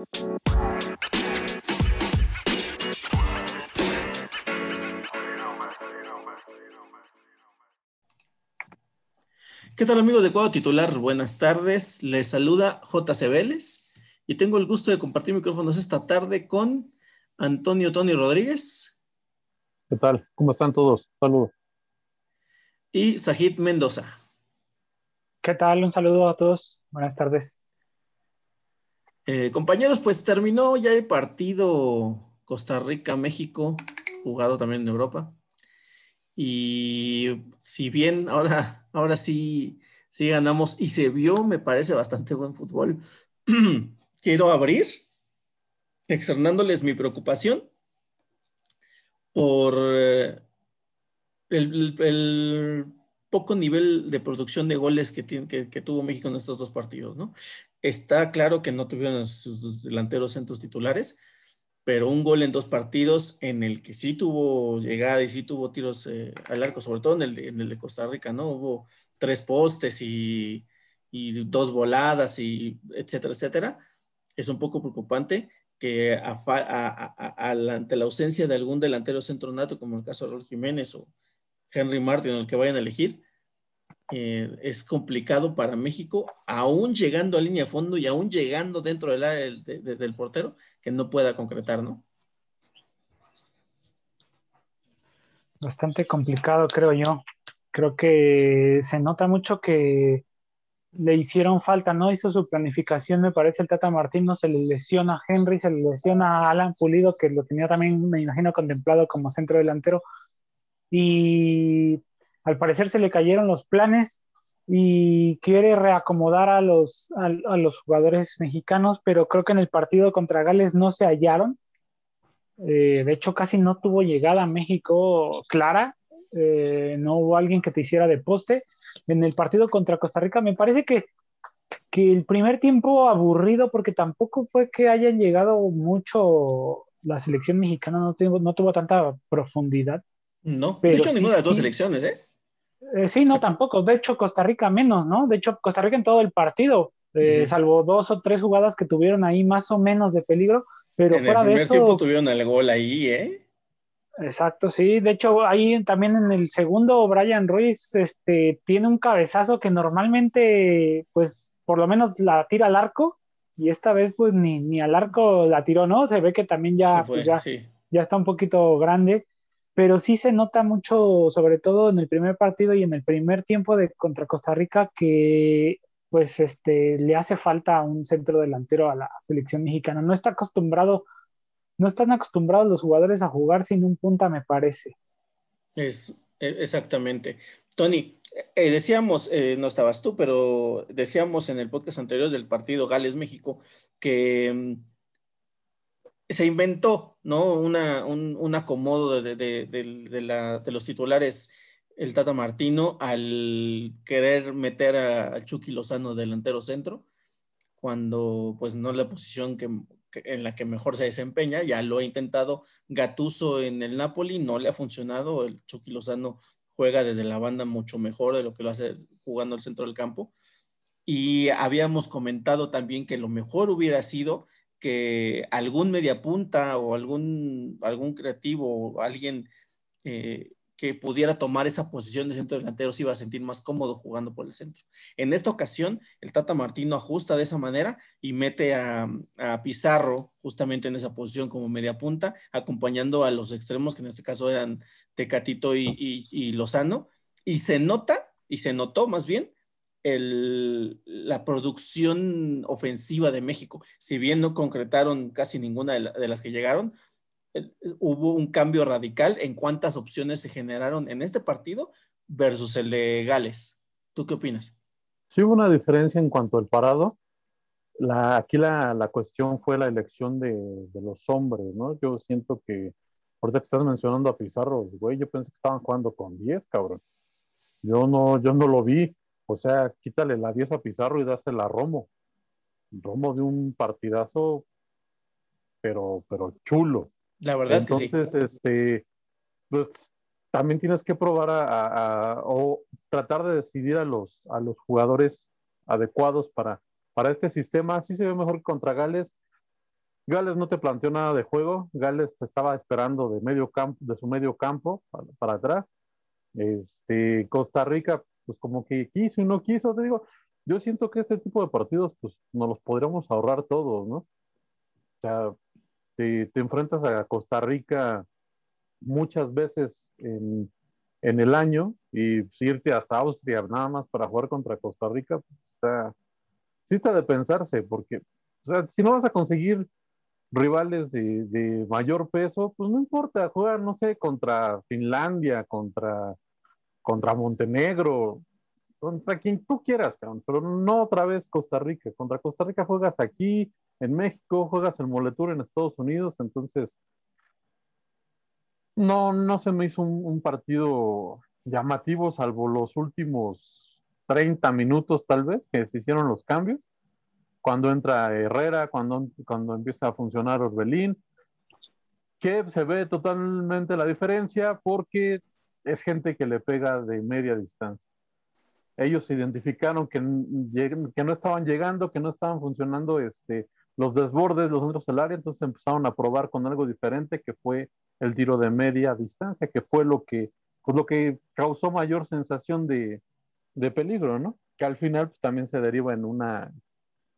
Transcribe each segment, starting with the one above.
¿Qué tal amigos de Cuadro Titular? Buenas tardes. Les saluda J.C. Vélez y tengo el gusto de compartir micrófonos esta tarde con Antonio Tony Rodríguez. ¿Qué tal? ¿Cómo están todos? Saludos. Y Sajid Mendoza. ¿Qué tal? Un saludo a todos. Buenas tardes. Eh, compañeros, pues terminó ya el partido Costa Rica-México, jugado también en Europa. Y si bien ahora, ahora sí, sí ganamos y se vio, me parece bastante buen fútbol, quiero abrir externándoles mi preocupación por eh, el, poco nivel de producción de goles que, tiene, que, tuvo México en estos dos partidos, ¿no? Está claro que no tuvieron sus delanteros centros titulares, pero un gol en dos partidos en el que sí tuvo llegada y sí tuvo tiros eh, al arco, sobre todo en el, de, Costa Rica, ¿no? Hubo tres postes y, dos voladas y etcétera, etcétera. Es un poco preocupante que ante la ausencia de algún delantero centro nato, como el caso de Raúl Jiménez o Henry Martin, el que vayan a elegir, eh, es complicado para México, aún llegando a línea de fondo y aún llegando dentro del, portero, que no pueda concretar, ¿no? Bastante complicado, creo yo. Creo que se nota mucho que le hicieron falta, no hizo su planificación, me parece el Tata Martino, se le lesiona a Henry, se le lesiona a Alan Pulido, que lo tenía también, me imagino, contemplado como centro delantero, y al parecer se le cayeron los planes y quiere reacomodar a los, a, los jugadores mexicanos, pero creo que en el partido contra Gales no se hallaron. Eh, de hecho, casi no tuvo llegada a México clara, eh, no hubo alguien que te hiciera de poste. En el partido contra Costa Rica me parece que, que el primer tiempo aburrido, porque tampoco fue que hayan llegado mucho, la selección mexicana no, tuvo, no tuvo tanta profundidad. No, de hecho ninguna de las dos selecciones, ¿eh? Eh, sí, no, tampoco. De hecho, Costa Rica menos, ¿no? De hecho, Costa Rica en todo el partido, eh, salvo dos o tres jugadas que tuvieron ahí más o menos de peligro, pero fuera de eso. En el primer tiempo tuvieron el gol ahí, ¿eh? Exacto, sí. De hecho, ahí también en el segundo, Brian Ruiz este, tiene un cabezazo que normalmente, pues, por lo menos la tira al arco, y esta vez, pues, ni, ni al arco la tiró, ¿no? Se ve que también ya, pues, ya, ya está un poquito grande pero sí se nota mucho, sobre todo en el primer partido y en el primer tiempo de contra Costa Rica, que pues este, le hace falta un centro delantero a la selección mexicana. No está acostumbrado, no están acostumbrados los jugadores a jugar sin un punta, me parece. Es e, exactamente. Tony, eh, decíamos, eh, no estabas tú, pero decíamos en el podcast anterior del partido Gales-México que mm, se inventó, ¿no? Una, un, acomodo de, los titulares el Tata Martino al querer meter a, Chucky Lozano delantero centro, cuando pues no la posición que, en la que mejor se desempeña, ya lo ha intentado Gatuso en el Napoli, no le ha funcionado, el Chucky Lozano juega desde la banda mucho mejor de lo que lo hace jugando al centro del campo. Y habíamos comentado también que lo mejor hubiera sido que algún mediapunta o algún, algún creativo o alguien eh, que pudiera tomar esa posición de centro delantero se iba a sentir más cómodo jugando por el centro. En esta ocasión, el Tata Martino ajusta de esa manera y mete a, Pizarro justamente en esa posición como mediapunta, acompañando a los extremos, que en este caso eran Tecatito y Lozano, y se nota, y se notó más bien, la producción ofensiva de México. Si bien no concretaron casi ninguna de, las que llegaron, hubo un cambio radical en cuántas opciones se generaron en este partido versus el de Gales. ¿Tú qué opinas? Sí hubo una diferencia en cuanto al parado. La, aquí la, la, cuestión fue la elección de, de, los hombres, ¿no? Yo siento que, ahorita que estás mencionando a Pizarro, güey, yo pensé que estaban jugando con 10, cabrón. Yo no, yo no lo vi. O sea, quítale la 10 a Pizarro y dásela a Romo. Romo de un partidazo, pero, pero chulo. La verdad es que sí. Entonces, este, pues también tienes que probar a, o tratar de decidir a los, a los jugadores adecuados para, para este sistema. Sí se ve mejor contra Gales, Gales no te planteó nada de juego, Gales te estaba esperando de medio campo, de su medio campo para, atrás. Este, Costa Rica, pues como que quiso y no quiso, te digo, yo siento que este tipo de partidos, pues nos los podríamos ahorrar todos, ¿no? O sea, te, enfrentas a Costa Rica muchas veces en, el año y pues, irte hasta Austria nada más para jugar contra Costa Rica, pues, está, sí está de pensarse, porque o sea, si no vas a conseguir rivales de, mayor peso, pues no importa, jugar, no sé, contra Finlandia, contra, contra Montenegro, contra quien tú quieras, pero no otra vez Costa Rica. Contra Costa Rica juegas aquí, en México, juegas el Moletur en Estados Unidos, entonces no, no se me hizo un, partido llamativo, salvo los últimos 30 minutos tal vez, que se hicieron los cambios. Cuando entra Herrera, cuando, cuando empieza a funcionar Orbelín, que se ve totalmente la diferencia porque es gente que le pega de media distancia. Ellos identificaron que, no estaban llegando, que no estaban funcionando este, los desbordes, los centros del área, entonces empezaron a probar con algo diferente que fue el tiro de media distancia, que fue lo que, pues lo que causó mayor sensación de, de peligro, ¿no? Que al final pues, también se deriva en una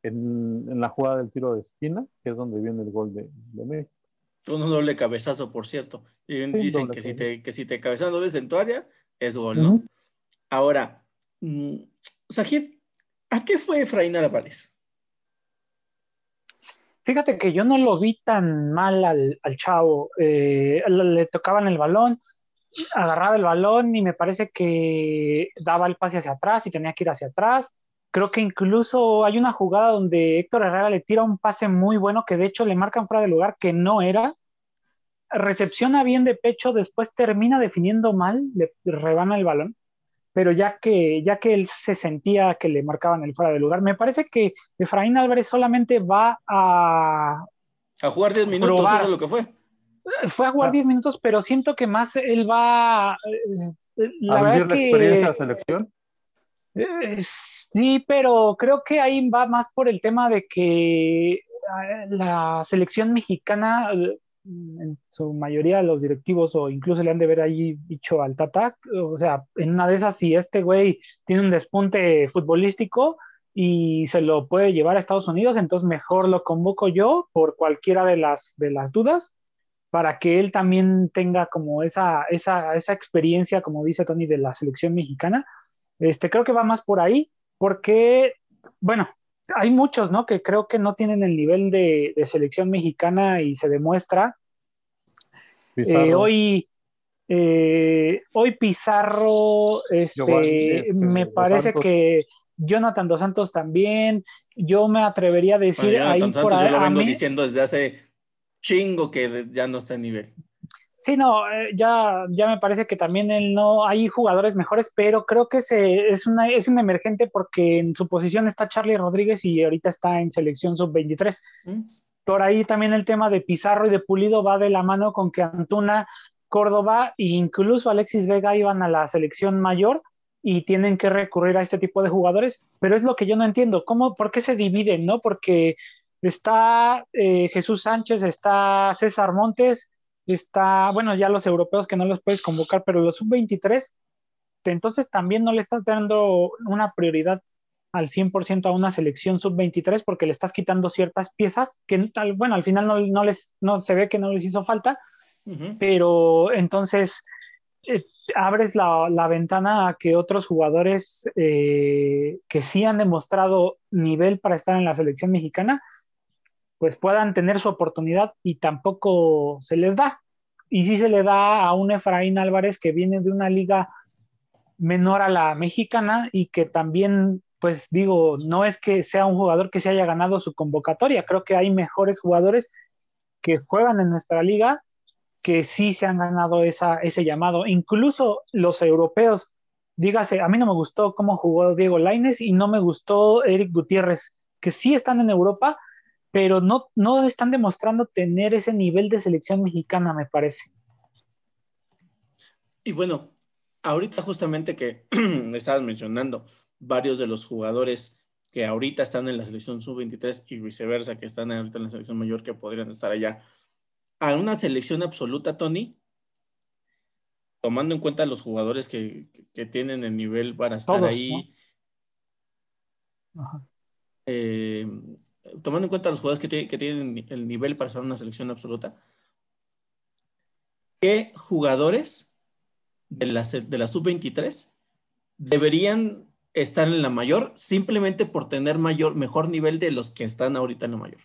en, la jugada del tiro de esquina, que es donde viene el gol de, México. Un doble cabezazo, por cierto. Y dicen que si, te, que si te cabezan dobles en tu área, es gol, ¿no? Ahora, mm, Sajid, ¿a qué fue Efraín Álvarez? Fíjate que yo no lo vi tan mal al, chavo. Eh, le tocaban el balón, agarraba el balón y me parece que daba el pase hacia atrás y tenía que ir hacia atrás. Creo que incluso hay una jugada donde Héctor Herrera le tira un pase muy bueno que de hecho le marcan fuera de lugar que no era. Recepciona bien de pecho, después termina definiendo mal, le rebana el balón, pero ya que, ya que él se sentía que le marcaban el fuera de lugar, me parece que Efraín Álvarez solamente va a... A jugar 10 minutos, eso es lo que fue. Fue a jugar 10 ah. minutos, pero siento que más él va... Eh, la verdad es que... experiencia de la selección? Eh, sí, pero creo que ahí va más por el tema de que ah, la selección mexicana, eh, en su mayoría los directivos o incluso le han de ver ahí dicho al Tata, o sea, en una de esas si este güey tiene un despunte futbolístico y se lo puede llevar a Estados Unidos, entonces mejor lo convoco yo por cualquiera de las, de las dudas para que él también tenga como esa, esa, esa experiencia, como dice Tony, de la selección mexicana este, creo que va más por ahí, porque, bueno, hay muchos, ¿no? Que creo que no tienen el nivel de, selección mexicana y se demuestra. Eh, hoy, eh, hoy Pizarro, este, este me parece que Jonathan Dos Santos también. Yo me atrevería a decir ahí por ahí. Yo lo vengo diciendo desde hace chingo que ya no está en nivel. Sí, no, eh, ya, ya me parece que también él no, hay jugadores mejores, pero creo que se, es, una, es un emergente porque en su posición está Charlie Rodríguez y ahorita está en selección sub-23. Mm. Por ahí también el tema de Pizarro y de Pulido va de la mano con que Antuna, Córdoba e incluso Alexis Vega iban a la selección mayor y tienen que recurrir a este tipo de jugadores, pero es lo que yo no entiendo, ¿cómo, por qué se dividen, no? Porque está eh, Jesús Sánchez, está César Montes, está, bueno, ya los europeos que no los puedes convocar, pero los sub-23, entonces también no le estás dando una prioridad al 100% a una selección sub-23 porque le estás quitando ciertas piezas que, bueno, al final no, les, no se ve que no les hizo falta, pero entonces eh, abres la, ventana a que otros jugadores eh, que sí han demostrado nivel para estar en la selección mexicana pues puedan tener su oportunidad y tampoco se les da. Y sí se le da a un Efraín Álvarez que viene de una liga menor a la mexicana y que también, pues digo, no es que sea un jugador que se haya ganado su convocatoria, creo que hay mejores jugadores que juegan en nuestra liga que sí se han ganado esa, ese llamado. Incluso los europeos, dígase, a mí no me gustó cómo jugó Diego Laines y no me gustó Eric Gutiérrez, que sí están en Europa, pero no, no están demostrando tener ese nivel de selección mexicana, me parece. Y bueno, ahorita justamente que estabas mencionando varios de los jugadores que ahorita están en la selección sub-23 y viceversa, que están ahorita en la selección mayor, que podrían estar allá, a una selección absoluta, Tony, tomando en cuenta los jugadores que, tienen el nivel para estar ahí. Eh, tomando en cuenta los jugadores que, que, tienen el nivel para estar en una selección absoluta, ¿qué jugadores de la, de la sub-23 deberían estar en la mayor simplemente por tener mayor, mejor nivel de los que están ahorita en la mayor?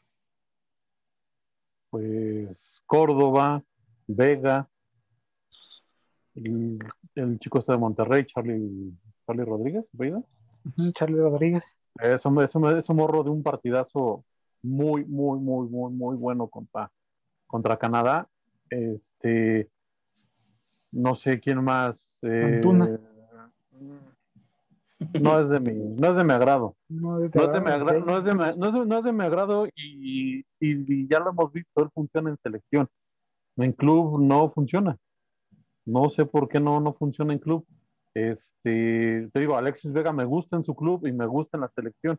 Pues Córdoba, Vega, el, chico está de Monterrey, Charlie, Charlie Rodríguez, ¿verdad? Charlie Rodríguez. Es un, es, un, morro de un partidazo muy, muy, muy, muy, muy bueno contra, contra Canadá. Este, no sé quién más. Eh, no es de mi, no es de mi agrado. No, es de mi agrado, no es de mi, es agrado y, y, ya lo hemos visto, él funciona en selección. En club no funciona. No sé por qué no, no funciona en club. Este, te digo, Alexis Vega me gusta en su club y me gusta en la selección.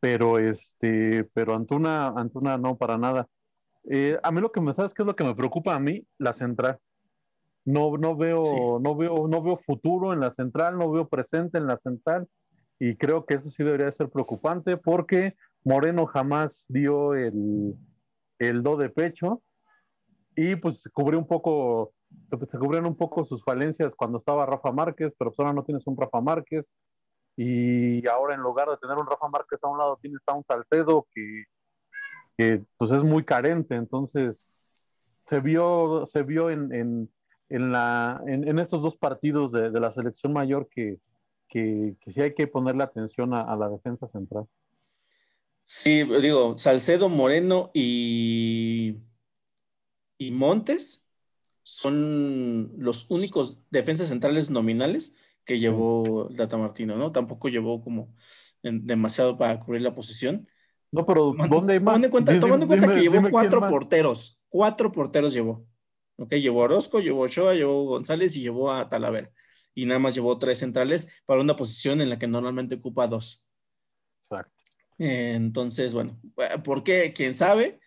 Pero este, pero Antuna, Antuna no para nada. Eh, a mí lo que me sabes qué es lo que me preocupa a mí, la central. No, no veo, no veo, no veo futuro en la central, no veo presente en la central, y creo que eso sí debería ser preocupante porque Moreno jamás dio el, el do de pecho y pues cubrió un poco se cubren un poco sus falencias cuando estaba Rafa Márquez, pero pues ahora no tienes un Rafa Márquez. Y ahora en lugar de tener un Rafa Márquez a un lado, tienes a un Salcedo que, que pues es muy carente. Entonces, se vio, se vio en, en, en la, en, estos dos partidos de, la selección mayor que, que, que, sí hay que ponerle atención a, a la defensa central. Sí, digo, Salcedo, Moreno y, y Montes son los únicos defensas centrales nominales que llevó Data Martino, ¿no? Tampoco llevó como demasiado para cubrir la posición. No, pero ¿dónde hay más? Tomando en cuenta, que llevó cuatro porteros, cuatro porteros llevó. ¿Ok? Llevó a Orozco, llevó a Ochoa, llevó a González y llevó a Talavera. Y nada más llevó tres centrales para una posición en la que normalmente ocupa dos. Exacto. entonces, bueno, ¿por qué? ¿Quién sabe?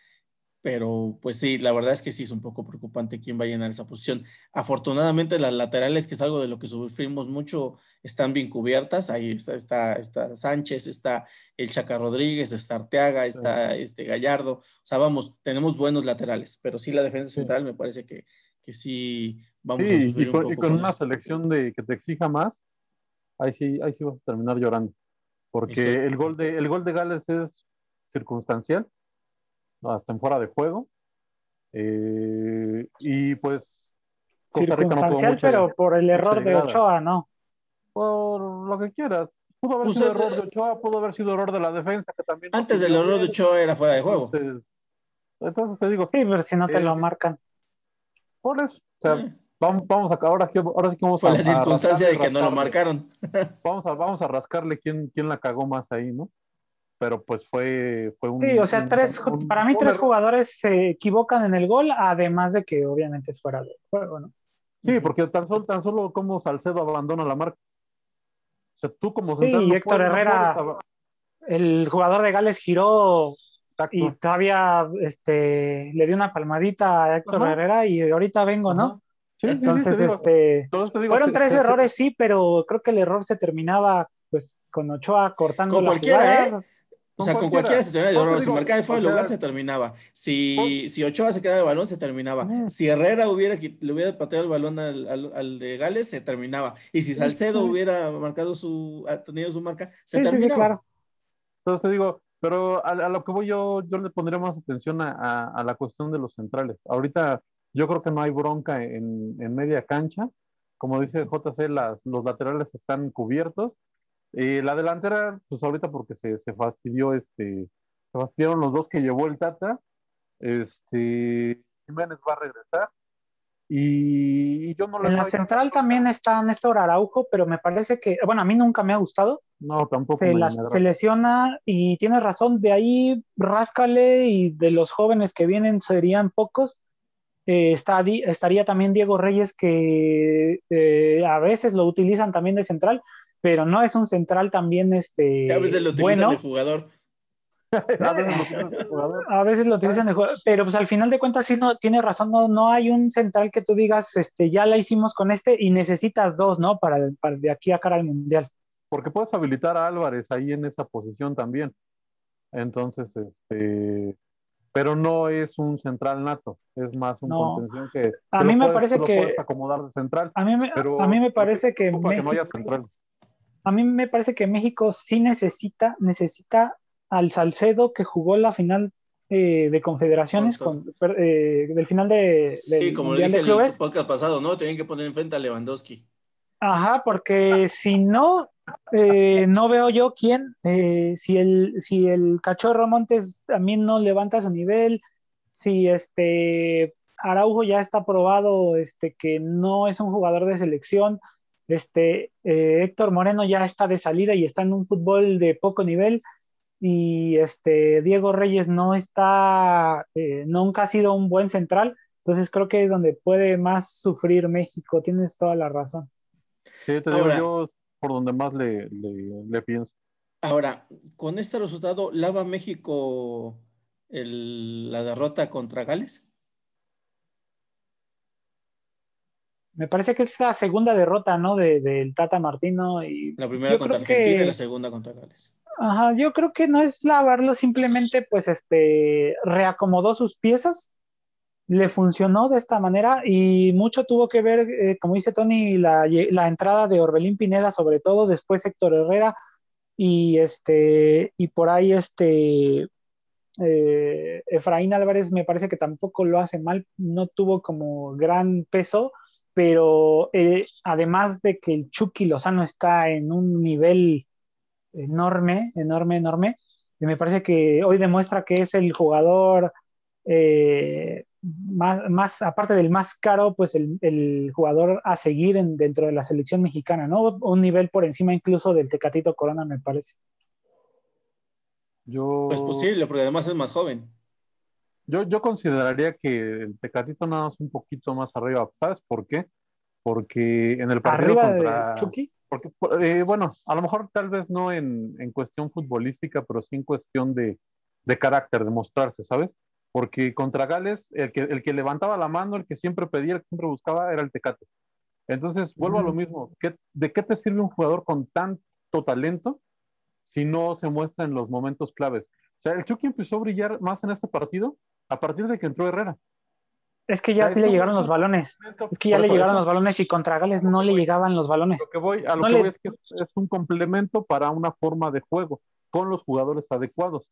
Pero pues sí, la verdad es que sí es un poco preocupante quién va a llenar esa posición. Afortunadamente las laterales, que es algo de lo que sufrimos mucho, están bien cubiertas. Ahí está, está, está Sánchez, está el Chaca Rodríguez, está Arteaga, está este Gallardo. O sea, vamos, tenemos buenos laterales, pero sí la defensa central me parece que, que sí vamos a sufrir y con, un poco. Y con, una selección de que te exija más, ahí sí, ahí sí vas a terminar llorando. Porque el gol, de, el gol de Gales es circunstancial hasta en fuera de juego. Eh, y pues. Circunstancial, pero por el error de Ochoa, ¿no? Por lo que quieras. Pudo haber pues sido error de Ochoa, pudo haber sido error de la defensa, que también. Antes del error de Ochoa era fuera de juego. Entonces, te digo. Sí, pero si no te lo marcan. Por eso. O sea, vamos, vamos a ahora sí, ahora sí que vamos Fue la circunstancia de que no lo marcaron. vamos, a, vamos a rascarle quién, quién la cagó más ahí, ¿no? Pero pues fue, fue un... Sí, o sea, tres, para mí tres jugadores se equivocan en el gol, además de que obviamente es fuera de juego, ¿no? Sí, porque tan solo, tan solo como Salcedo abandona la marca. O sea, tú como Sí, y Héctor Herrera, el jugador de Gales giró y todavía este, le dio una palmadita a Héctor Herrera y ahorita vengo, ¿no? Sí, Entonces, sí, este, fueron tres errores, sí, pero creo que el error se terminaba pues con Ochoa cortando con la cualquiera, ¿eh? O sea, con cualquiera se terminaba de Si marcaba fuera del lugar, se terminaba. Si, si Ochoa se quedaba el balón, se terminaba. Si Herrera hubiera, le hubiera pateado el balón al, al, de Gales, se terminaba. Y si Salcedo hubiera marcado su, tenido su marca, se terminaba. Sí, claro. Entonces te digo, pero a, lo que voy yo, yo le pondría más atención a, a, la cuestión de los centrales. Ahorita yo creo que no hay bronca en, en media cancha. Como dice JC, las, los laterales están cubiertos eh, la delantera, pues ahorita porque se, se, fastidió, este, se fastidiaron los dos que llevó el Tata. Este, Jiménez va a regresar. Y, yo no En la central también está Néstor Araujo, pero me parece que, bueno, a mí nunca me ha gustado. No, tampoco. Se, se lesiona y tienes razón, de ahí ráscale y de los jóvenes que vienen serían pocos. Eh, está, estaría también Diego Reyes, que eh, a veces lo utilizan también de central, pero no es un central también este a veces lo utilizan el jugador. a veces lo utilizan el jugador. A veces lo utilizan el jugador, pero pues al final de cuentas sí no tiene razón, no, no hay un central que tú digas, este, ya la hicimos con este y necesitas dos, ¿no? Para, para de aquí a cara al mundial. Porque puedes habilitar a Álvarez ahí en esa posición también. Entonces, este, pero no es un central nato, es más una contención que, a mí me parece que puedes acomodar de central. A mí me, a mí me parece que, México, A mí me parece que México sí necesita necesita al Salcedo que jugó la final eh, de confederaciones con, eh, del final de sí, como le dije en el podcast pasado, ¿no? Tienen que poner enfrente a Lewandowski. Ajá, porque si no, eh, no veo yo quién, eh, si, el, si el cachorro Montes también no levanta su nivel, si este Araujo ya está probado este, que no es un jugador de selección, este, eh, Héctor Moreno ya está de salida y está en un fútbol de poco nivel, y este, Diego Reyes no está, nunca ha sido un buen central, entonces creo que es donde puede más sufrir México, tienes toda la razón. Sí, te digo, yo por donde más le, le, pienso. Ahora, con este resultado, ¿lava México la derrota contra Gales? Me parece que es la segunda derrota, ¿no? Del de, Tata Martino. Y la primera contra Argentina y la segunda contra Gales. Ajá, yo creo que no es lavarlo, simplemente pues este reacomodó sus piezas le funcionó de esta manera y mucho tuvo que ver, eh, como dice Tony, la, entrada de Orbelín Pineda, sobre todo, después Héctor Herrera y, este, y por ahí este, eh, Efraín Álvarez me parece que tampoco lo hace mal, no tuvo como gran peso, pero eh, además de que el Chucky Lozano está en un nivel enorme, enorme, enorme, me parece que hoy demuestra que es el jugador más, más, aparte del más caro, pues el, jugador a seguir dentro de la selección mexicana, ¿no? Un nivel por encima incluso del Tecatito Corona, me parece. Yo... Pues posible, porque además es más joven. Yo, yo consideraría que el Tecatito nada más un poquito más arriba. ¿Sabes por qué? Porque en el partido ¿Arriba contra... De Chucky? Porque, eh, bueno, a lo mejor tal vez no en, en, cuestión futbolística, pero sí en cuestión de, de carácter, de mostrarse, ¿sabes? porque contra Gales, el que, el que levantaba la mano, el que siempre pedía, el que siempre buscaba, era el Tecate. Entonces, vuelvo a lo mismo. ¿De qué te sirve un jugador con tanto talento si no se muestra en los momentos claves? O sea, el Chucky empezó a brillar más en este partido a partir de que entró Herrera. Es que ya le llegaron los balones. Es que ya le llegaron los balones y contra Gales no le llegaban los balones. Lo que voy, a lo que voy es que es un complemento para una forma de juego con los jugadores adecuados.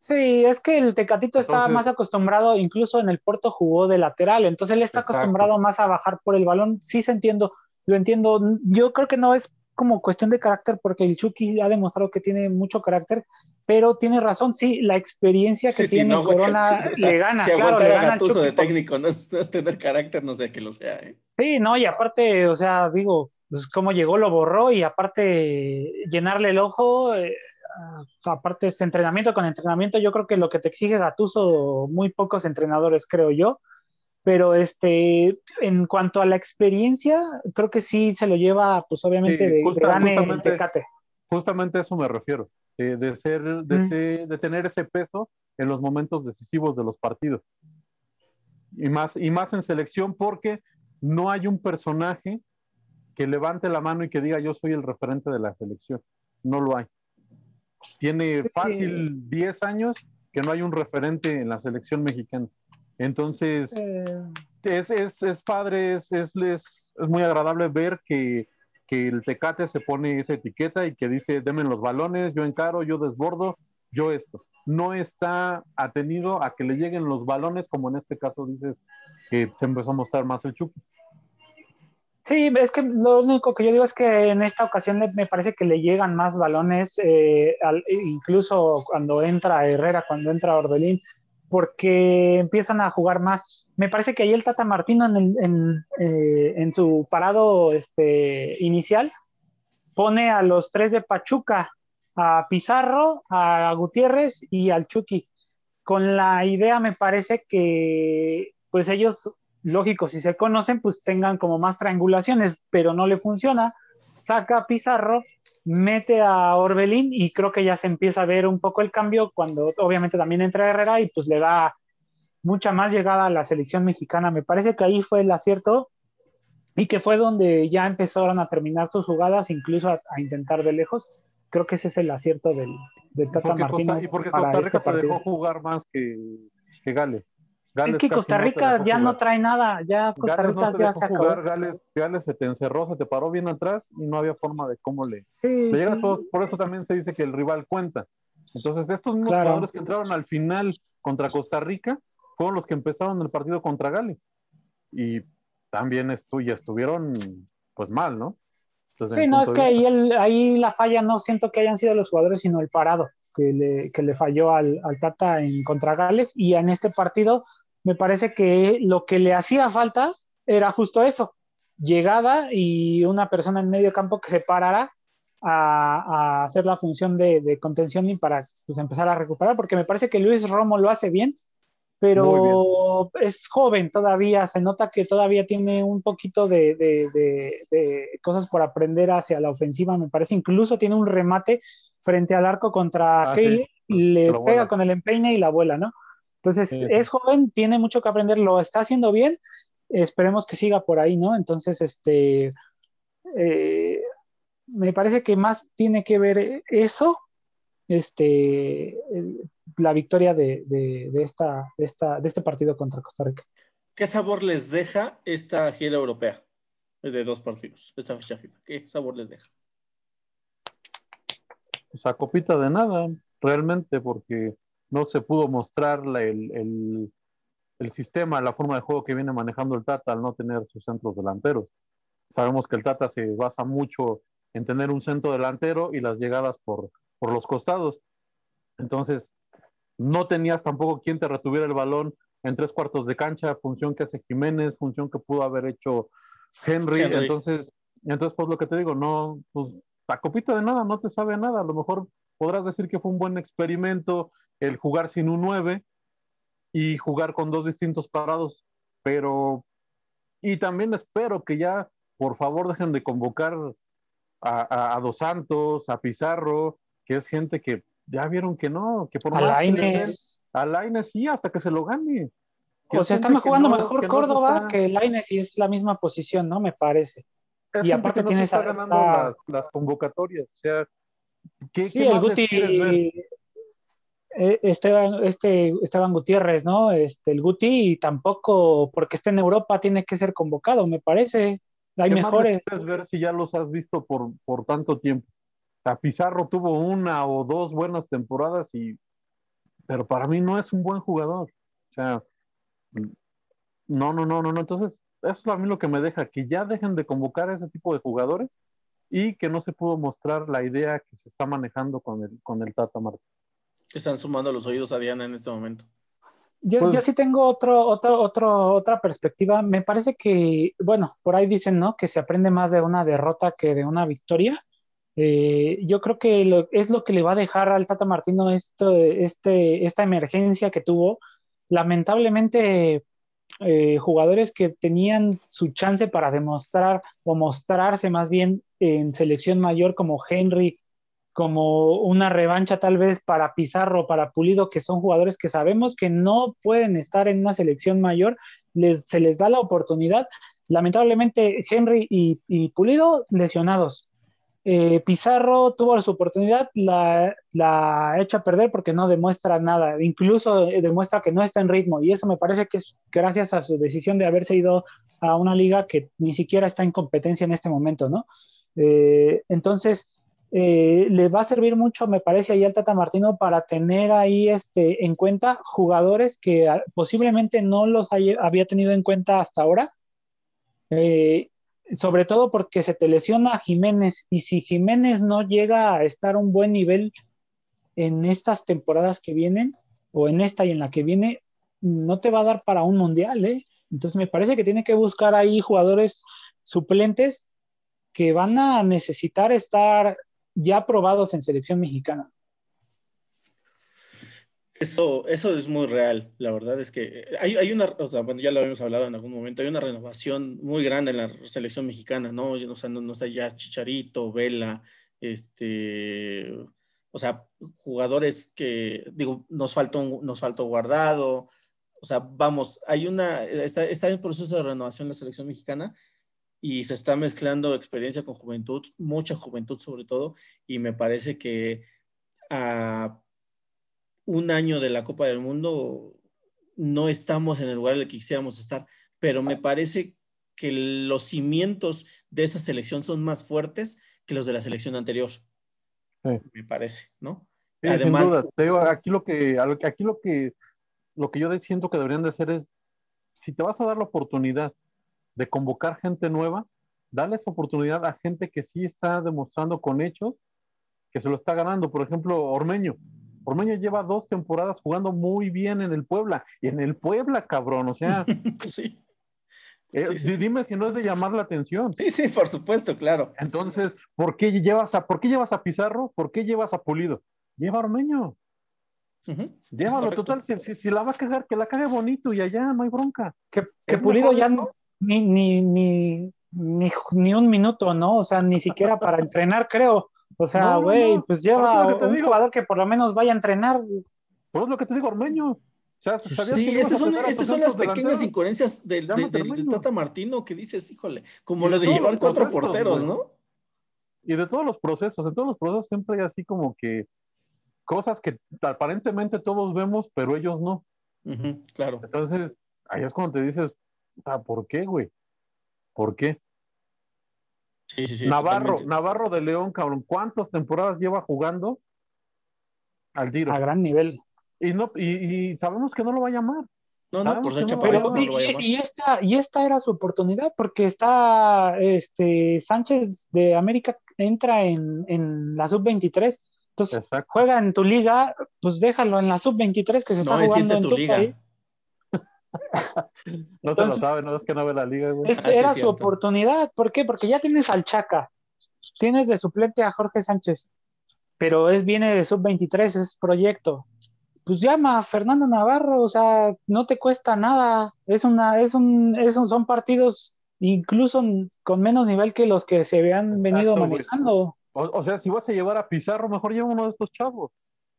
Sí, es que el Tecatito está más acostumbrado, incluso en el Porto jugó de lateral, entonces él está acostumbrado más a bajar por el balón. Sí, se entiendo, lo entiendo. Yo creo que no es como cuestión de carácter, porque el Chucky ha demostrado que tiene mucho carácter, pero tiene razón, sí, la experiencia que tiene Corona le gana. Si claro, le gana de técnico, no es, tener carácter, no sé que lo sea. ¿eh? Sí, no, y aparte, o sea, digo, pues cómo llegó, lo borró, y aparte llenarle el ojo. Eh, Ah, aparte este entrenamiento con entrenamiento, yo creo que lo que te exige Gatuso, muy pocos entrenadores, creo yo. Pero este, en cuanto a la experiencia, creo que sí se lo lleva, pues obviamente, de grande el Tecate. Justamente a eso me refiero, eh, de, ser, de, de tener ese peso en los momentos decisivos de los partidos. Y más, y más en selección porque no hay un personaje que levante la mano y que diga yo soy el referente de la selección. No lo hay. Tiene fácil 10 años que no hay un referente en la selección mexicana. Entonces, es, es, es, padre, es, es, es, muy agradable ver que, que, el Tecate se pone esa etiqueta y que dice, denme los balones, yo encaro, yo desbordo, yo esto. No está atenido a que le lleguen los balones, como en este caso dices que se empezó a mostrar más el Chucky. Sí, es que lo único que yo digo es que en esta ocasión me parece que le llegan más balones, eh, incluso cuando entra Herrera, cuando entra Orbelín, porque empiezan a jugar más. Me parece que ahí el Tata Martino en, eh, en, su parado este, inicial pone a los tres de Pachuca, a Pizarro, a Gutiérrez y al Chucky. Con la idea me parece que pues ellos lógico, si se conocen, pues tengan como más triangulaciones, pero no le funciona. saca a Pizarro, mete a Orbelín y creo que ya se empieza a ver un poco el cambio cuando obviamente también entra Herrera y pues le da mucha más llegada a la selección mexicana. Me parece que ahí fue el acierto y que fue donde ya empezaron a terminar sus jugadas, incluso a, intentar de lejos. Creo que ese es el acierto del, Tata Martínez. y porque Costa Rica este dejó jugar más que, que Gales. Es que Costa Rica ya no trae nada, ya Costa Rica ya se acabó. Gales, Gales, se te encerró, se te paró bien atrás y no había forma de cómo le, sí, Por eso también se dice que el rival cuenta. Entonces, estos mismos jugadores que entraron al final contra Costa Rica fueron los que empezaron el partido contra Gales. Y también estuvieron pues mal, ¿no? sí, no, es que ahí, ahí, la falla no siento que hayan sido los jugadores, sino el parado que le, que le falló al, al, Tata en contra Gales. Y en este partido me parece que lo que le hacía falta era justo eso, llegada y una persona en medio campo que se parara a, a hacer la función de, de, contención y para pues, empezar a recuperar, porque me parece que Luis Romo lo hace bien, pero es joven todavía, se nota que todavía tiene un poquito de, cosas por aprender hacia la ofensiva, me parece, incluso tiene un remate frente al arco contra ah, le pega con el empeine y la vuela, ¿no? Entonces, es joven, tiene mucho que aprender, lo está haciendo bien, esperemos que siga por ahí, ¿no? Entonces, este, eh, me parece que más tiene que ver eso, este, la victoria de, esta, esta, de este partido contra Costa Rica. ¿Qué sabor les deja esta gira europea de dos partidos, esta fecha FIFA? ¿Qué sabor les deja? Pues a copita de nada, realmente, porque no se pudo mostrar el, el, sistema, la forma de juego que viene manejando el Tata al no tener sus centros delanteros. Sabemos que el Tata se basa mucho en tener un centro delantero y las llegadas por, por los costados. Entonces, no tenías tampoco quien te retuviera el balón en tres cuartos de cancha, función que hace Jiménez, función que pudo haber hecho Henry. Entonces, entonces, pues lo que te digo, no, pues a copita de nada, no te sabe nada. A lo mejor podrás decir que fue un buen experimento el jugar sin un 9 y jugar con dos distintos parados, pero, y también espero que ya, por favor, dejen de convocar a, a Dos Santos, a Pizarro, que es gente que ya vieron que no, que por a Laines. A Laines sí, hasta que se lo gane. O sea, está jugando mejor Córdoba que Laines y es la misma posición, ¿no? Me parece. y aparte tiene esa ganando las, las, convocatorias. O sea, ¿qué, sí, el Guti, eh, Esteban, este, Esteban Gutiérrez, ¿no? Este, el Guti tampoco, porque está en Europa, tiene que ser convocado, me parece. Hay mejores. Ver si ya los has visto por, por tanto tiempo. A Pizarro tuvo una o dos buenas temporadas y pero para mí no es un buen jugador. O sea, no, no, no, no, no. Entonces, eso es a mí lo que me deja, que ya dejen de convocar a ese tipo de jugadores y que no se pudo mostrar la idea que se está manejando con el, con el Tata Martín. Están sumando los oídos a Diana en este momento. Yo, yo pues sí tengo otro, otro, otro, otra perspectiva. Me parece que, bueno, por ahí dicen, ¿no? Que se aprende más de una derrota que de una victoria. Eh, yo creo que es lo que le va a dejar al Tata Martino esto, este, esta emergencia que tuvo. Lamentablemente, eh, jugadores que tenían su chance para demostrar o mostrarse más bien en selección mayor como Henry, como una revancha tal vez para Pizarro, para Pulido, que son jugadores que sabemos que no pueden estar en una selección mayor, les, se les da la oportunidad. Lamentablemente, Henry y Pulido lesionados. Eh, Pizarro tuvo su oportunidad, la, la echa a perder porque no demuestra nada, incluso eh, demuestra que no está en ritmo y eso me parece que es gracias a su decisión de haberse ido a una liga que ni siquiera está en competencia en este momento, ¿no? Eh, entonces, le va a servir mucho, me parece, ahí al Tata Martino para tener ahí este, en cuenta jugadores que ah, posiblemente no los había tenido en cuenta hasta ahora. Sobre todo porque se te lesiona a Jiménez y si Jiménez no llega a estar a un buen nivel en estas temporadas que vienen o en esta y en la que viene, no te va a dar para un mundial, ¿eh? Entonces me parece que tiene que buscar ahí jugadores suplentes que van a necesitar estar ya probados en selección mexicana. Eso, eso es muy real. La verdad es que hay, hay una, o sea, bueno, ya lo habíamos hablado en algún momento, hay una renovación muy grande en la selección mexicana, ¿no? O sea, no, no está ya Chicharito, Vela, este, o sea, jugadores que, digo, nos faltó, nos faltó guardado, o sea, vamos, hay una, está, está en proceso de renovación la selección mexicana y se está mezclando experiencia con juventud, mucha juventud sobre todo, y me parece que a un año de la Copa del Mundo no estamos en el lugar en el que quisiéramos estar, pero me parece que los cimientos de esta selección son más fuertes que los de la selección anterior. Me parece, ¿no? Además, aquí lo que, aquí lo que, lo que yo siento que deberían de hacer es, si te vas a dar la oportunidad de convocar gente nueva, darles oportunidad a gente que sí está demostrando con hechos que se lo está ganando. Por ejemplo, Ormeño. Ormeño lleva dos temporadas jugando muy bien en el Puebla. Y en el Puebla, cabrón, o sea. Eh, sí. Dime si no es de llamar la atención. Sí, sí, por supuesto, claro. Entonces, ¿por qué llevas a, ¿por qué llevas a Pizarro? ¿Por qué llevas a Pulido? Lleva a Ormeño. Llévalo, total, si, la va a cagar, que la cague bonito y allá no hay bronca. Que, Pulido ya no, ni, ni, ni, ni, un minuto, ¿no? O sea, ni siquiera para entrenar, creo. O sea, güey, pues lleva un jugador que por lo menos vaya a entrenar. Pues es lo que te digo, Ormeño. sí, esas son, esas son las pequeñas incoherencias del, Tata Martino que dices, híjole, como lo de llevar cuatro porteros, ¿no? Y de todos los procesos, en todos los procesos siempre hay así como que cosas que aparentemente todos vemos, pero ellos no. claro. Entonces, ahí es cuando te dices, ah, ¿por qué, güey? ¿Por qué? Navarro, Navarro de León, cabrón, ¿cuántas temporadas lleva jugando al tiro? A gran nivel. Y, no, y, sabemos que no lo va a llamar. No, no, por ser y, esta, y esta era su oportunidad, porque está este Sánchez de América entra en, en la sub-23. Entonces, juega en tu liga, pues déjalo en la sub-23 que se está jugando en tu, liga. País. no se lo sabe, no es que no ve la liga. Ah, era su oportunidad. ¿Por qué? Porque ya tienes al Chaca, tienes de suplente a Jorge Sánchez, pero es viene de sub-23, es proyecto. Pues llama a Fernando Navarro, o sea, no te cuesta nada. Es una, es un, son partidos incluso con menos nivel que los que se habían venido manejando. O, sea, si vas a llevar a Pizarro, mejor lleva uno de estos chavos.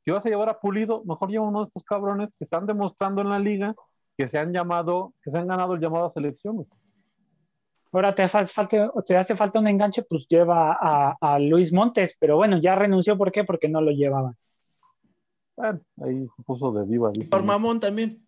Si vas a llevar a Pulido, mejor lleva uno de estos cabrones que están demostrando en la liga que se han llamado, que se han ganado el llamado a selección. Ahora te, falta, te hace falta un enganche, pues lleva a, Luis Montes, pero bueno, ya renunció, ¿por qué? Porque no lo llevaban. Bueno, ahí se puso de viva. Por mamón también.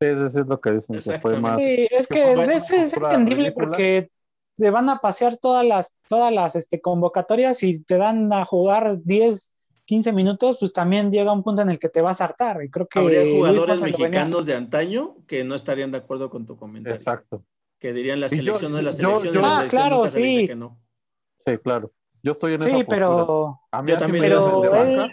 Sí, eso es lo que dicen. Que fue más, sí, es que, es entendible porque te van a pasear todas las, todas las este, convocatorias y te dan a jugar 10, 15 minutos, pues también llega un punto en el que te vas a hartar. Y creo que Habría jugadores mexicanos de antaño que no estarían de acuerdo con tu comentario. Exacto. Que dirían la selección de la selección. Yo, ah, claro, sí. Sí, claro. Yo estoy en sí, esa pero, yo también pero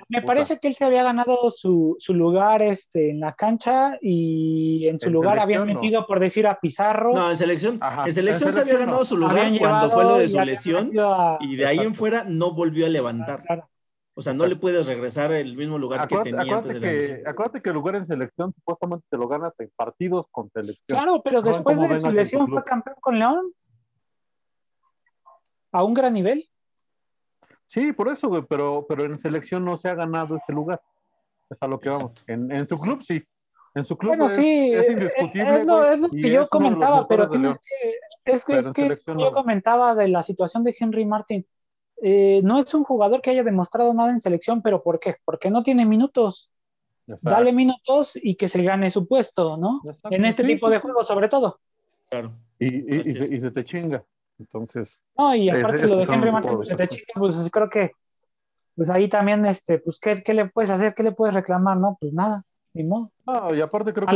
me parece que él se había ganado su, su, lugar este, en la cancha y en su lugar habían metido, por decir, a Pizarro. No, en selección, en selección, se había ganado su lugar cuando fue lo de su lesión y de ahí en fuera no volvió a levantar. Claro. O sea, no le puedes regresar el mismo lugar que tenía antes de la que, Acuérdate que el lugar en selección supuestamente te lo ganas en partidos con selección. Claro, pero después de su lesión fue campeón con León. A un gran nivel. Sí, por eso, güey, pero, pero en selección no se ha ganado ese lugar. Es a lo que vamos. En, en, su club sí. En su club bueno, sí, es, indiscutible. Es lo, es lo que yo comentaba, pero tienes que. Es que, es que yo comentaba de la situación de Henry Martin eh, no es un jugador que haya demostrado nada en selección, pero ¿por qué? Porque no tiene minutos. Dale minutos y que se gane su puesto, ¿no? En este tipo de juegos, sobre todo. Claro. Y, se, te chinga. Entonces. No, y aparte lo de Henry Martin, pues, se te chinga, pues creo que, pues ahí también, este, pues, ¿qué, ¿qué, le puedes hacer? ¿Qué le puedes reclamar? No, pues nada, ni modo. No, y aparte creo que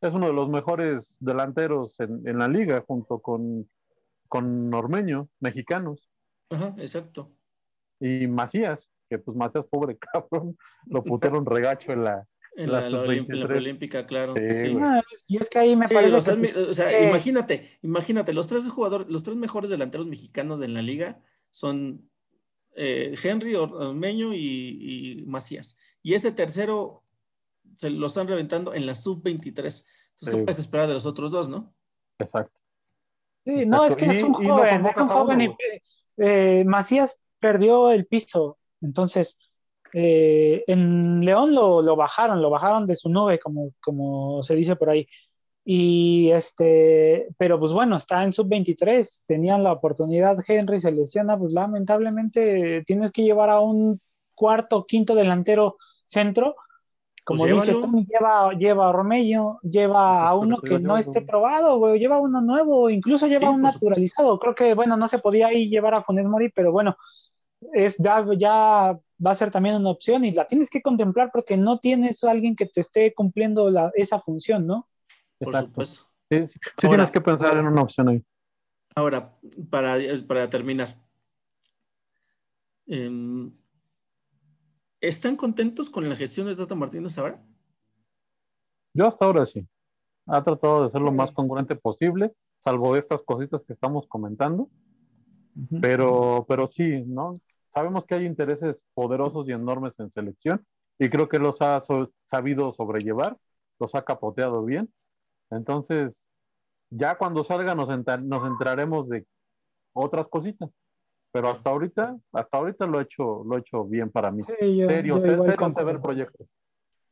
es, uno de los mejores delanteros en, en la liga, junto con, con Ormeño, mexicanos. Ajá, exacto. Y Macías, que pues Macías, pobre cabrón, lo pusieron regacho en la, en la, olímpica, claro. Sí, y es que ahí me parece. O sea, pues, imagínate, imagínate, los tres jugadores, los tres mejores delanteros mexicanos en la liga son eh, Henry, Ormeño y, y, Macías. Y ese tercero, se lo están reventando en la sub-23. Entonces, ¿qué puedes esperar de los otros dos, no? Exacto. Sí, no, es que es un joven, es un joven y eh, Macías perdió el piso, entonces eh, en León lo, lo, bajaron, lo bajaron de su nube, como, como se dice por ahí. Y este, pero pues bueno, está en sub-23, tenían la oportunidad, Henry se lesiona, pues lamentablemente tienes que llevar a un cuarto, quinto delantero centro. Como pues dice Tony, lleva, lleva a Romello, lleva a uno que no esté probado, güey, lleva uno nuevo, incluso lleva un naturalizado. Creo que, bueno, no se podía ahí llevar a Funes Mori, pero bueno, es ya, ya va a ser también una opción y la tienes que contemplar porque no tienes a alguien que te esté cumpliendo la, esa función, ¿no? Por supuesto. Sí, sí, tienes que pensar en una opción ahí. Ahora, para, para terminar. Em, ¿Están contentos con la gestión de Tata Martínez ahora? Yo hasta ahora sí. Ha tratado de ser lo más congruente posible, salvo estas cositas que estamos comentando. Pero, pero sí, ¿no? Sabemos que hay intereses poderosos y enormes en selección y creo que los ha sabido sobrellevar, los ha capoteado bien entonces, ya cuando salga nos, nos entraremos de otras cositas. Pero hasta ahorita, hasta ahorita lo he hecho, lo he hecho bien para mí. Sí, serio, serio se el proyecto.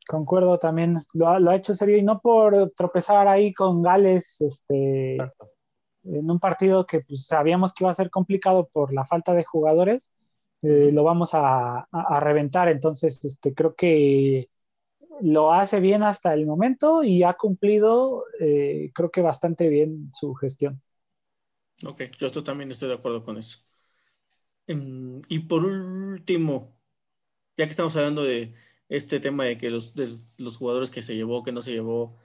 Concuerdo también, lo ha, hecho serio y no por tropezar ahí con Gales, este, en un partido que pues, sabíamos que iba a ser complicado por la falta de jugadores, eh, lo vamos a, a, reventar. Entonces, este, creo que lo hace bien hasta el momento y ha cumplido, eh, creo que bastante bien su gestión. Ok, yo esto también estoy de acuerdo con eso. Em, y por último, ya que estamos hablando de este tema de que los, los jugadores que se llevó, que no se llevó,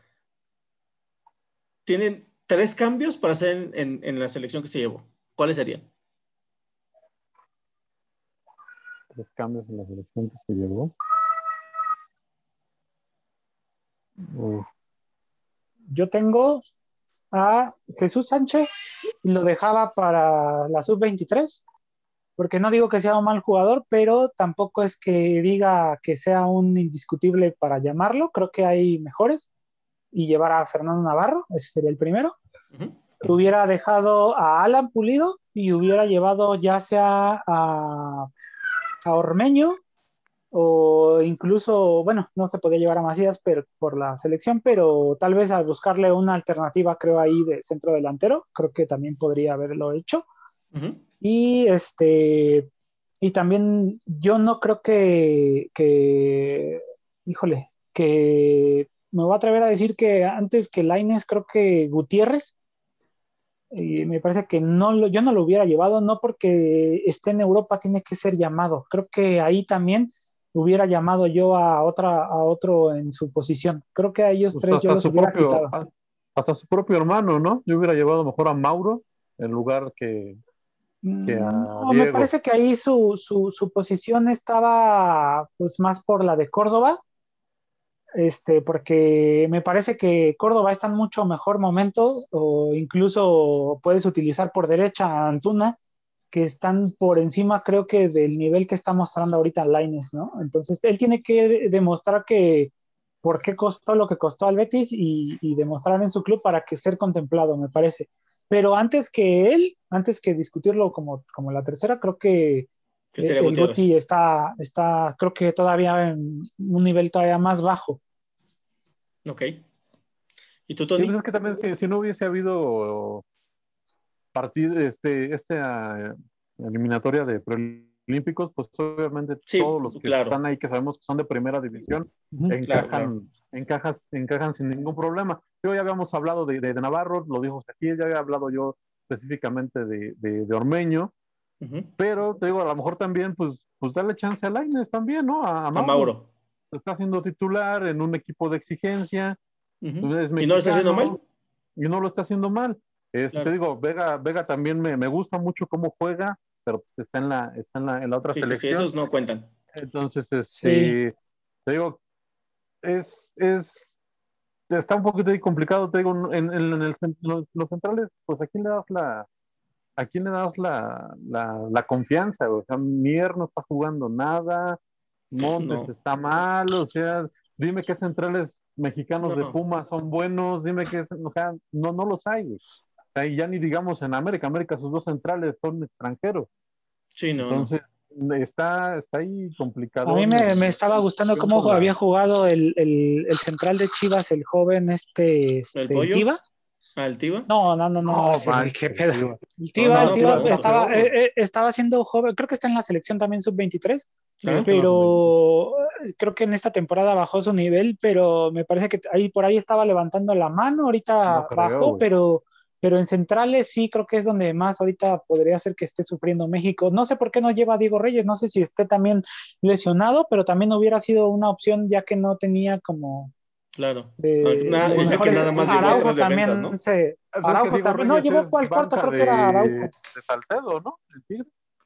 tienen tres cambios para hacer en, en la selección que se llevó. ¿Cuáles serían? Tres cambios en la selección que se llevó. Yo tengo a Jesús Sánchez y lo dejaba para la sub-23, porque no digo que sea un mal jugador, pero tampoco es que diga que sea un indiscutible para llamarlo. Creo que hay mejores. Y llevar a Fernando Navarro, ese sería el primero. Hubiera dejado a Alan Pulido y hubiera llevado ya sea a, a Ormeño o incluso, bueno, no se podía llevar a Macías pero, por la selección, pero tal vez al buscarle una alternativa, creo ahí de centro delantero, creo que también podría haberlo hecho. Y este, y también yo no creo que, que, híjole, que me voy a atrever a decir que antes que Laines, creo que Gutiérrez, y me parece que no lo, yo no lo hubiera llevado, no porque esté en Europa tiene que ser llamado. Creo que ahí también hubiera llamado yo a otra a otro en su posición. Creo que a ellos pues tres yo los hubiera quitado. Hasta su propio hermano, ¿no? Yo hubiera llevado mejor a Mauro en lugar que, no, me parece que ahí su, su, su, posición estaba pues más por la de Córdoba. Este, porque me parece que Córdoba está en mucho mejor momento, o incluso puedes utilizar por derecha a Antuna, que están por encima, creo que, del nivel que está mostrando ahorita Laines, ¿no? Entonces, él tiene que demostrar que por qué costó lo que costó al Betis y, demostrar en su club para que ser contemplado, me parece. Pero antes que él, antes que discutirlo como, como la tercera, creo que el Guti está, está, creo que todavía en un nivel todavía más bajo. Ok. ¿Y tú, Tony? Es que también si no hubiese habido partido, este, esta eliminatoria de preolímpicos, pues obviamente todos los que están ahí, que sabemos que son de primera división, encajan, Encajas, encajan sin ningún problema. Yo ya habíamos hablado de, de, Navarro, lo dijo aquí, ya había hablado yo específicamente de, de, Ormeño, pero te digo, a lo mejor también, pues, pues darle chance a Laines también, ¿no? A, Mauro. Está siendo titular en un equipo de exigencia. ¿Y no lo está haciendo mal? Y no lo está haciendo mal. Este, Te digo, Vega, Vega también me, me, gusta mucho cómo juega, pero está en la, está en la, en la otra selección. Sí, esos no cuentan. Entonces, este, te digo, es, es, está un poquito complicado, te digo, en, en, el, los, centrales, pues aquí le das la, ¿a quién le das la, la, la, confianza? O sea, Mier no está jugando nada, Montes está mal, o sea, dime qué centrales mexicanos de Puma son buenos, dime que, o sea, no, no los hay. Ahí ya ni digamos en América, América sus dos centrales son extranjeros. Sí, no. Entonces, está, está ahí complicado. A mí me, estaba gustando cómo había jugado el, central de Chivas, el joven este, este ¿El Tiva. ¿Al Tiva? No, no, no, no. qué pedo. El Tiva, el Tiva estaba, eh, eh, estaba siendo joven, creo que está en la selección también sub-23, ah, pero creo que en esta temporada bajó su nivel, pero me parece que ahí por ahí estaba levantando la mano, ahorita bajó, pero pero en centrales sí creo que es donde más ahorita podría ser que esté sufriendo México. No sé por qué no lleva a Diego Reyes, no sé si esté también lesionado, pero también hubiera sido una opción ya que no tenía como... Claro. nada, que nada más Araujo también, ¿no? Se, Araujo también, no, llevó al cuarto, creo que era Araujo. De Salcedo, ¿no?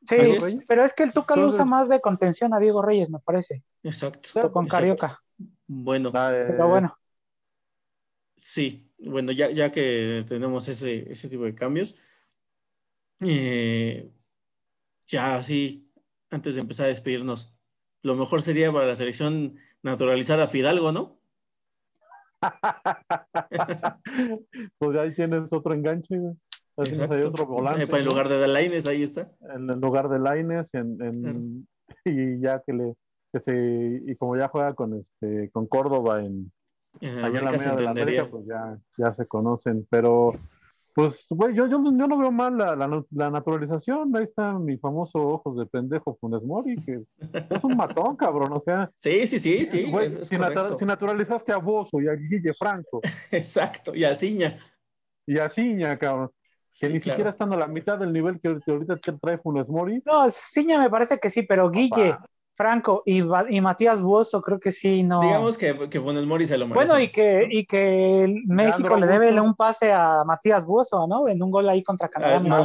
Sí, pero es que el Tuca lo usa más de contención a Diego Reyes, me parece. Exacto. Con Carioca. Bueno. Pero bueno. Sí, bueno, ya, ya que tenemos ese, ese tipo de cambios, eh, ya así, antes de empezar a despedirnos, lo mejor sería para la selección naturalizar a Fidalgo, ¿no? pues ahí tienes otro enganche, otro volante, en lugar de Laines, ahí está. En lugar de Laines, en, y ya que le, que se, y como ya juega con este, con Córdoba en, allá en la media de la América, pues ya, ya se conocen, pero pues, güey, yo, yo, yo, no veo mal la, la, naturalización. Ahí está mi famoso ojos de pendejo Funes Mori, que es un matón, cabrón. O sea, sí, sí, sí, sí. si, naturalizaste a Bozo y a Guille Franco. Exacto, y a Ciña. Y a Ciña, cabrón. Que ni siquiera estando a la mitad del nivel que, ahorita trae Funes Mori. No, Ciña me parece que sí, pero Guille. Franco y, y Matías Buoso, creo que sí, no. Digamos que, que Funes Mori se lo merece. Bueno, y que, y que México le debe un pase a Matías Buoso, ¿no? En un gol ahí contra Canadá. Ah,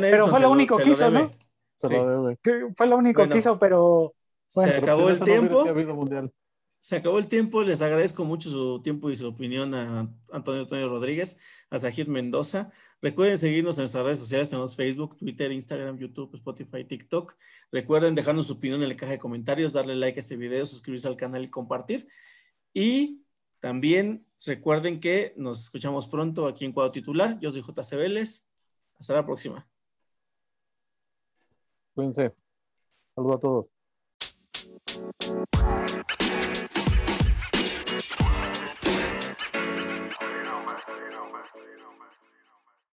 pero fue lo único que hizo, ¿no? Sí. Fue lo único que hizo, pero. Bueno, se acabó el tiempo. Se acabó el tiempo, les agradezco mucho su tiempo y su opinión a Antonio Antonio Rodríguez, a Sajid Mendoza. Recuerden seguirnos en nuestras redes sociales, tenemos Facebook, Twitter, Instagram, YouTube, Spotify, TikTok. Recuerden dejarnos su opinión en la caja de comentarios, darle like a este video, suscribirse al canal y compartir. Y también recuerden que nos escuchamos pronto aquí en Cuadro Titular. Yo soy JC Vélez. Hasta la próxima. Cuídense. Saludos a todos.